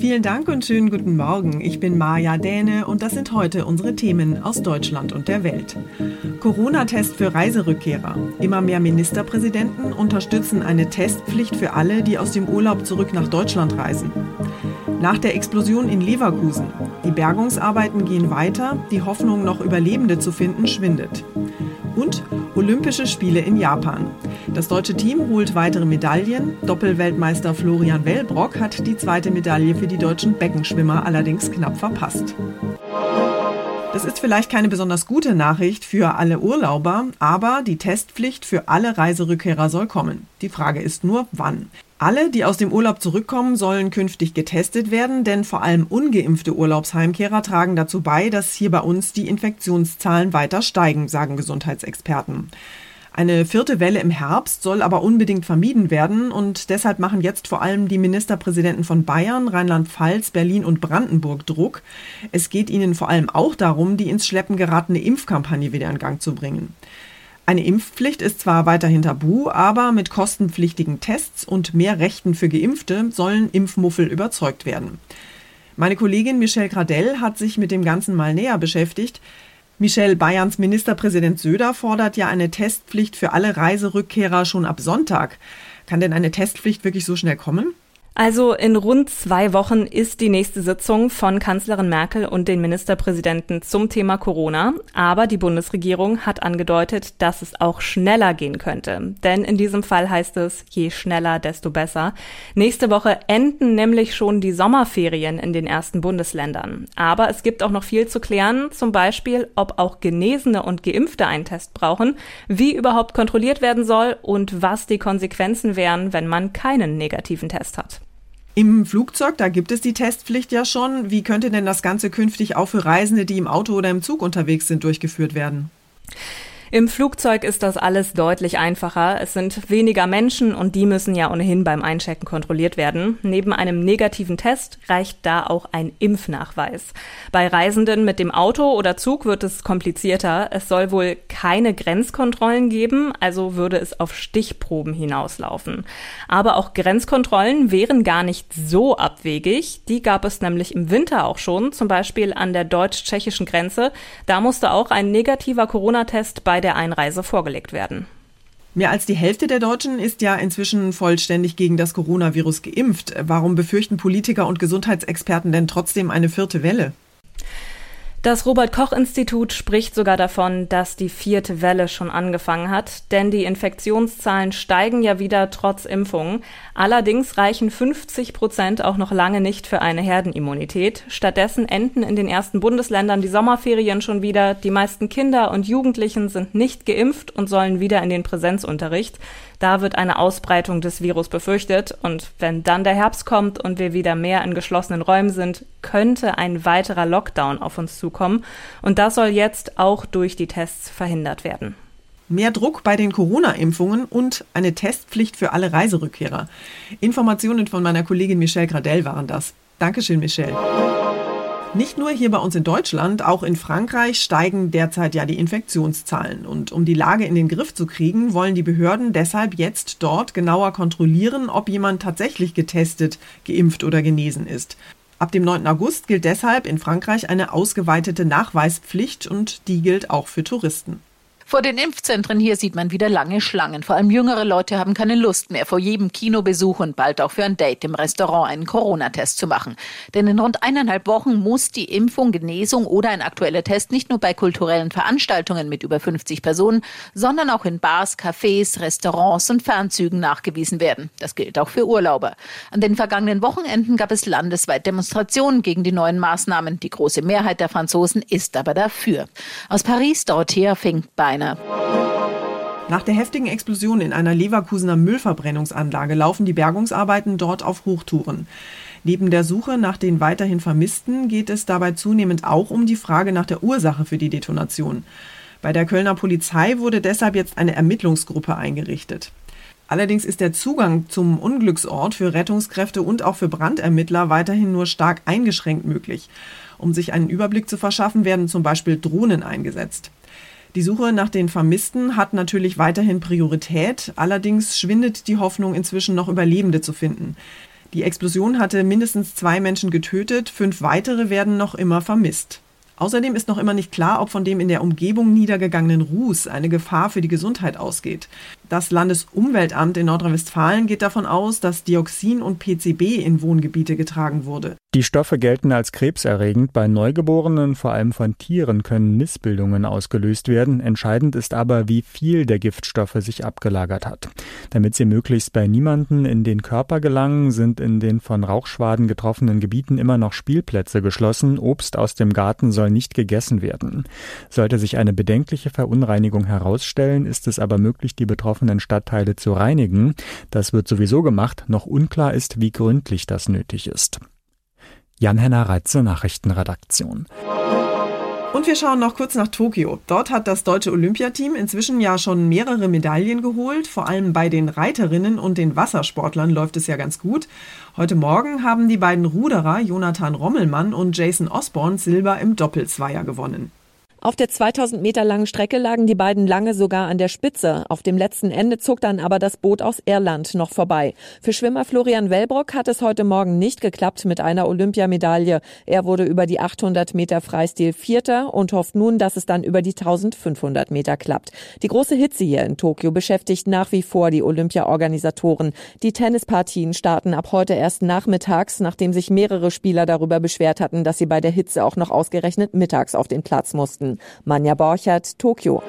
Vielen Dank und schönen guten Morgen. Ich bin Maja Däne und das sind heute unsere Themen aus Deutschland und der Welt. Corona-Test für Reiserückkehrer. Immer mehr Ministerpräsidenten unterstützen eine Testpflicht für alle, die aus dem Urlaub zurück nach Deutschland reisen. Nach der Explosion in Leverkusen. Die Bergungsarbeiten gehen weiter, die Hoffnung, noch Überlebende zu finden, schwindet. Und Olympische Spiele in Japan. Das deutsche Team holt weitere Medaillen. Doppelweltmeister Florian Wellbrock hat die zweite Medaille für die deutschen Beckenschwimmer allerdings knapp verpasst. Das ist vielleicht keine besonders gute Nachricht für alle Urlauber, aber die Testpflicht für alle Reiserückkehrer soll kommen. Die Frage ist nur, wann. Alle, die aus dem Urlaub zurückkommen, sollen künftig getestet werden, denn vor allem ungeimpfte Urlaubsheimkehrer tragen dazu bei, dass hier bei uns die Infektionszahlen weiter steigen, sagen Gesundheitsexperten. Eine vierte Welle im Herbst soll aber unbedingt vermieden werden und deshalb machen jetzt vor allem die Ministerpräsidenten von Bayern, Rheinland-Pfalz, Berlin und Brandenburg Druck. Es geht ihnen vor allem auch darum, die ins Schleppen geratene Impfkampagne wieder in Gang zu bringen. Eine Impfpflicht ist zwar weiterhin tabu, aber mit kostenpflichtigen Tests und mehr Rechten für Geimpfte sollen Impfmuffel überzeugt werden. Meine Kollegin Michelle Gradell hat sich mit dem Ganzen mal näher beschäftigt. Michel, Bayerns Ministerpräsident Söder fordert ja eine Testpflicht für alle Reiserückkehrer schon ab Sonntag. Kann denn eine Testpflicht wirklich so schnell kommen? Also in rund zwei Wochen ist die nächste Sitzung von Kanzlerin Merkel und den Ministerpräsidenten zum Thema Corona. Aber die Bundesregierung hat angedeutet, dass es auch schneller gehen könnte. Denn in diesem Fall heißt es, je schneller, desto besser. Nächste Woche enden nämlich schon die Sommerferien in den ersten Bundesländern. Aber es gibt auch noch viel zu klären. Zum Beispiel, ob auch Genesene und Geimpfte einen Test brauchen, wie überhaupt kontrolliert werden soll und was die Konsequenzen wären, wenn man keinen negativen Test hat. Im Flugzeug, da gibt es die Testpflicht ja schon. Wie könnte denn das Ganze künftig auch für Reisende, die im Auto oder im Zug unterwegs sind, durchgeführt werden? Im Flugzeug ist das alles deutlich einfacher. Es sind weniger Menschen und die müssen ja ohnehin beim Einchecken kontrolliert werden. Neben einem negativen Test reicht da auch ein Impfnachweis. Bei Reisenden mit dem Auto oder Zug wird es komplizierter. Es soll wohl keine Grenzkontrollen geben, also würde es auf Stichproben hinauslaufen. Aber auch Grenzkontrollen wären gar nicht so abwegig. Die gab es nämlich im Winter auch schon, zum Beispiel an der deutsch-tschechischen Grenze. Da musste auch ein negativer Corona-Test bei der Einreise vorgelegt werden. Mehr als die Hälfte der Deutschen ist ja inzwischen vollständig gegen das Coronavirus geimpft. Warum befürchten Politiker und Gesundheitsexperten denn trotzdem eine vierte Welle? Das Robert Koch Institut spricht sogar davon, dass die vierte Welle schon angefangen hat, denn die Infektionszahlen steigen ja wieder trotz Impfungen. Allerdings reichen 50 Prozent auch noch lange nicht für eine Herdenimmunität. Stattdessen enden in den ersten Bundesländern die Sommerferien schon wieder. Die meisten Kinder und Jugendlichen sind nicht geimpft und sollen wieder in den Präsenzunterricht. Da wird eine Ausbreitung des Virus befürchtet und wenn dann der Herbst kommt und wir wieder mehr in geschlossenen Räumen sind, könnte ein weiterer Lockdown auf uns zukommen und das soll jetzt auch durch die Tests verhindert werden. Mehr Druck bei den Corona-Impfungen und eine Testpflicht für alle Reiserückkehrer. Informationen von meiner Kollegin Michelle Gradell waren das. Dankeschön, Michelle. Nicht nur hier bei uns in Deutschland, auch in Frankreich steigen derzeit ja die Infektionszahlen. Und um die Lage in den Griff zu kriegen, wollen die Behörden deshalb jetzt dort genauer kontrollieren, ob jemand tatsächlich getestet, geimpft oder genesen ist. Ab dem 9. August gilt deshalb in Frankreich eine ausgeweitete Nachweispflicht und die gilt auch für Touristen. Vor den Impfzentren hier sieht man wieder lange Schlangen. Vor allem jüngere Leute haben keine Lust mehr, vor jedem Kinobesuch und bald auch für ein Date im Restaurant einen Corona-Test zu machen. Denn in rund eineinhalb Wochen muss die Impfung, Genesung oder ein aktueller Test nicht nur bei kulturellen Veranstaltungen mit über 50 Personen, sondern auch in Bars, Cafés, Restaurants und Fernzügen nachgewiesen werden. Das gilt auch für Urlauber. An den vergangenen Wochenenden gab es landesweit Demonstrationen gegen die neuen Maßnahmen. Die große Mehrheit der Franzosen ist aber dafür. Aus Paris, Dorothea Finkbein einer. Nach der heftigen Explosion in einer Leverkusener Müllverbrennungsanlage laufen die Bergungsarbeiten dort auf Hochtouren. Neben der Suche nach den weiterhin Vermissten geht es dabei zunehmend auch um die Frage nach der Ursache für die Detonation. Bei der Kölner Polizei wurde deshalb jetzt eine Ermittlungsgruppe eingerichtet. Allerdings ist der Zugang zum Unglücksort für Rettungskräfte und auch für Brandermittler weiterhin nur stark eingeschränkt möglich. Um sich einen Überblick zu verschaffen, werden zum Beispiel Drohnen eingesetzt. Die Suche nach den Vermissten hat natürlich weiterhin Priorität, allerdings schwindet die Hoffnung, inzwischen noch Überlebende zu finden. Die Explosion hatte mindestens zwei Menschen getötet, fünf weitere werden noch immer vermisst. Außerdem ist noch immer nicht klar, ob von dem in der Umgebung niedergegangenen Ruß eine Gefahr für die Gesundheit ausgeht. Das Landesumweltamt in Nordrhein-Westfalen geht davon aus, dass Dioxin und PCB in Wohngebiete getragen wurde. Die Stoffe gelten als krebserregend. Bei Neugeborenen, vor allem von Tieren, können Missbildungen ausgelöst werden. Entscheidend ist aber, wie viel der Giftstoffe sich abgelagert hat. Damit sie möglichst bei niemanden in den Körper gelangen, sind in den von Rauchschwaden getroffenen Gebieten immer noch Spielplätze geschlossen. Obst aus dem Garten soll nicht gegessen werden. Sollte sich eine bedenkliche Verunreinigung herausstellen, ist es aber möglich, die betroffenen betroffenen Stadtteile zu reinigen. Das wird sowieso gemacht, noch unklar ist, wie gründlich das nötig ist. Jan-Henner Reitze, Nachrichtenredaktion. Und wir schauen noch kurz nach Tokio. Dort hat das deutsche Olympiateam inzwischen ja schon mehrere Medaillen geholt. Vor allem bei den Reiterinnen und den Wassersportlern läuft es ja ganz gut. Heute Morgen haben die beiden Ruderer Jonathan Rommelmann und Jason Osborne Silber im Doppelzweier gewonnen. Auf der 2000 Meter langen Strecke lagen die beiden lange sogar an der Spitze. Auf dem letzten Ende zog dann aber das Boot aus Irland noch vorbei. Für Schwimmer Florian Wellbrock hat es heute Morgen nicht geklappt mit einer Olympiamedaille. Er wurde über die 800 Meter Freistil Vierter und hofft nun, dass es dann über die 1500 Meter klappt. Die große Hitze hier in Tokio beschäftigt nach wie vor die Olympiaorganisatoren. Die Tennispartien starten ab heute erst nachmittags, nachdem sich mehrere Spieler darüber beschwert hatten, dass sie bei der Hitze auch noch ausgerechnet mittags auf den Platz mussten. Manja Borchert, Tokio.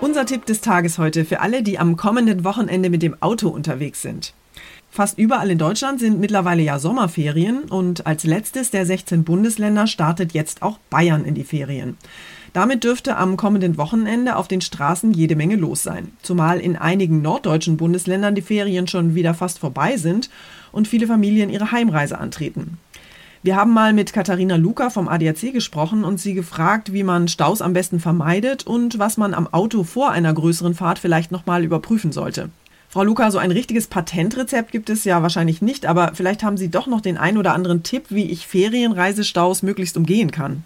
Unser Tipp des Tages heute für alle, die am kommenden Wochenende mit dem Auto unterwegs sind. Fast überall in Deutschland sind mittlerweile ja Sommerferien und als letztes der 16 Bundesländer startet jetzt auch Bayern in die Ferien. Damit dürfte am kommenden Wochenende auf den Straßen jede Menge los sein, zumal in einigen norddeutschen Bundesländern die Ferien schon wieder fast vorbei sind und viele Familien ihre Heimreise antreten. Wir haben mal mit Katharina Luca vom ADAC gesprochen und sie gefragt, wie man Staus am besten vermeidet und was man am Auto vor einer größeren Fahrt vielleicht nochmal überprüfen sollte. Frau Luca, so ein richtiges Patentrezept gibt es ja wahrscheinlich nicht, aber vielleicht haben Sie doch noch den ein oder anderen Tipp, wie ich Ferienreisestaus möglichst umgehen kann.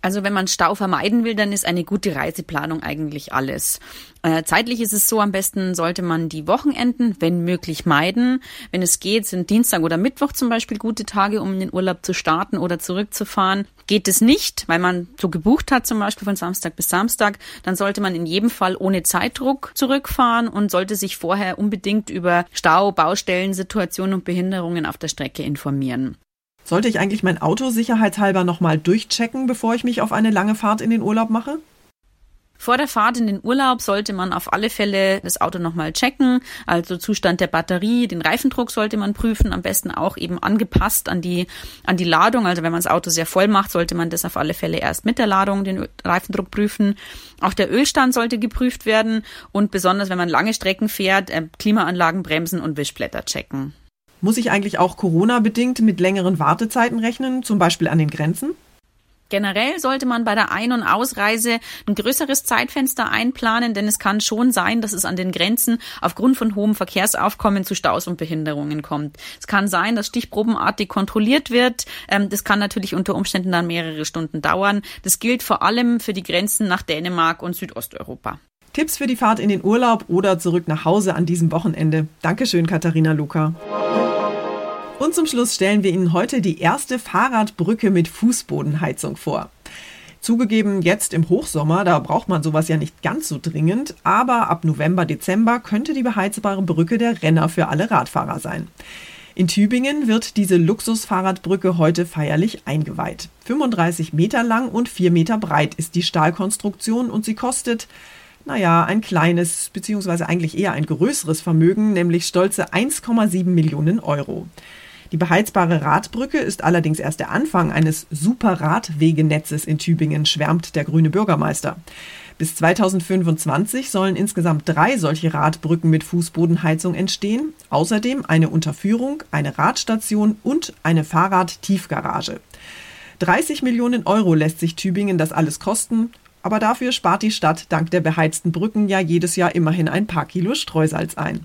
Also wenn man Stau vermeiden will, dann ist eine gute Reiseplanung eigentlich alles. Äh, zeitlich ist es so, am besten sollte man die Wochenenden, wenn möglich, meiden. Wenn es geht, sind Dienstag oder Mittwoch zum Beispiel gute Tage, um in den Urlaub zu starten oder zurückzufahren. Geht es nicht, weil man so gebucht hat, zum Beispiel von Samstag bis Samstag, dann sollte man in jedem Fall ohne Zeitdruck zurückfahren und sollte sich vorher unbedingt über Stau, Baustellen, Situationen und Behinderungen auf der Strecke informieren. Sollte ich eigentlich mein Auto sicherheitshalber nochmal durchchecken, bevor ich mich auf eine lange Fahrt in den Urlaub mache? Vor der Fahrt in den Urlaub sollte man auf alle Fälle das Auto nochmal checken. Also Zustand der Batterie, den Reifendruck sollte man prüfen, am besten auch eben angepasst an die, an die Ladung. Also wenn man das Auto sehr voll macht, sollte man das auf alle Fälle erst mit der Ladung den Reifendruck prüfen. Auch der Ölstand sollte geprüft werden und besonders wenn man lange Strecken fährt, äh, Klimaanlagen, Bremsen und Wischblätter checken. Muss ich eigentlich auch Corona-bedingt mit längeren Wartezeiten rechnen, zum Beispiel an den Grenzen? Generell sollte man bei der Ein- und Ausreise ein größeres Zeitfenster einplanen, denn es kann schon sein, dass es an den Grenzen aufgrund von hohem Verkehrsaufkommen zu Staus und Behinderungen kommt. Es kann sein, dass stichprobenartig kontrolliert wird. Ähm, das kann natürlich unter Umständen dann mehrere Stunden dauern. Das gilt vor allem für die Grenzen nach Dänemark und Südosteuropa. Tipps für die Fahrt in den Urlaub oder zurück nach Hause an diesem Wochenende. Dankeschön, Katharina Luca. Und zum Schluss stellen wir Ihnen heute die erste Fahrradbrücke mit Fußbodenheizung vor. Zugegeben, jetzt im Hochsommer, da braucht man sowas ja nicht ganz so dringend, aber ab November, Dezember könnte die beheizbare Brücke der Renner für alle Radfahrer sein. In Tübingen wird diese Luxusfahrradbrücke heute feierlich eingeweiht. 35 Meter lang und 4 Meter breit ist die Stahlkonstruktion und sie kostet, naja, ein kleines, beziehungsweise eigentlich eher ein größeres Vermögen, nämlich stolze 1,7 Millionen Euro. Die beheizbare Radbrücke ist allerdings erst der Anfang eines Super-Radwegenetzes in Tübingen, schwärmt der grüne Bürgermeister. Bis 2025 sollen insgesamt drei solche Radbrücken mit Fußbodenheizung entstehen, außerdem eine Unterführung, eine Radstation und eine Fahrradtiefgarage. 30 Millionen Euro lässt sich Tübingen das alles kosten, aber dafür spart die Stadt dank der beheizten Brücken ja jedes Jahr immerhin ein paar Kilo Streusalz ein.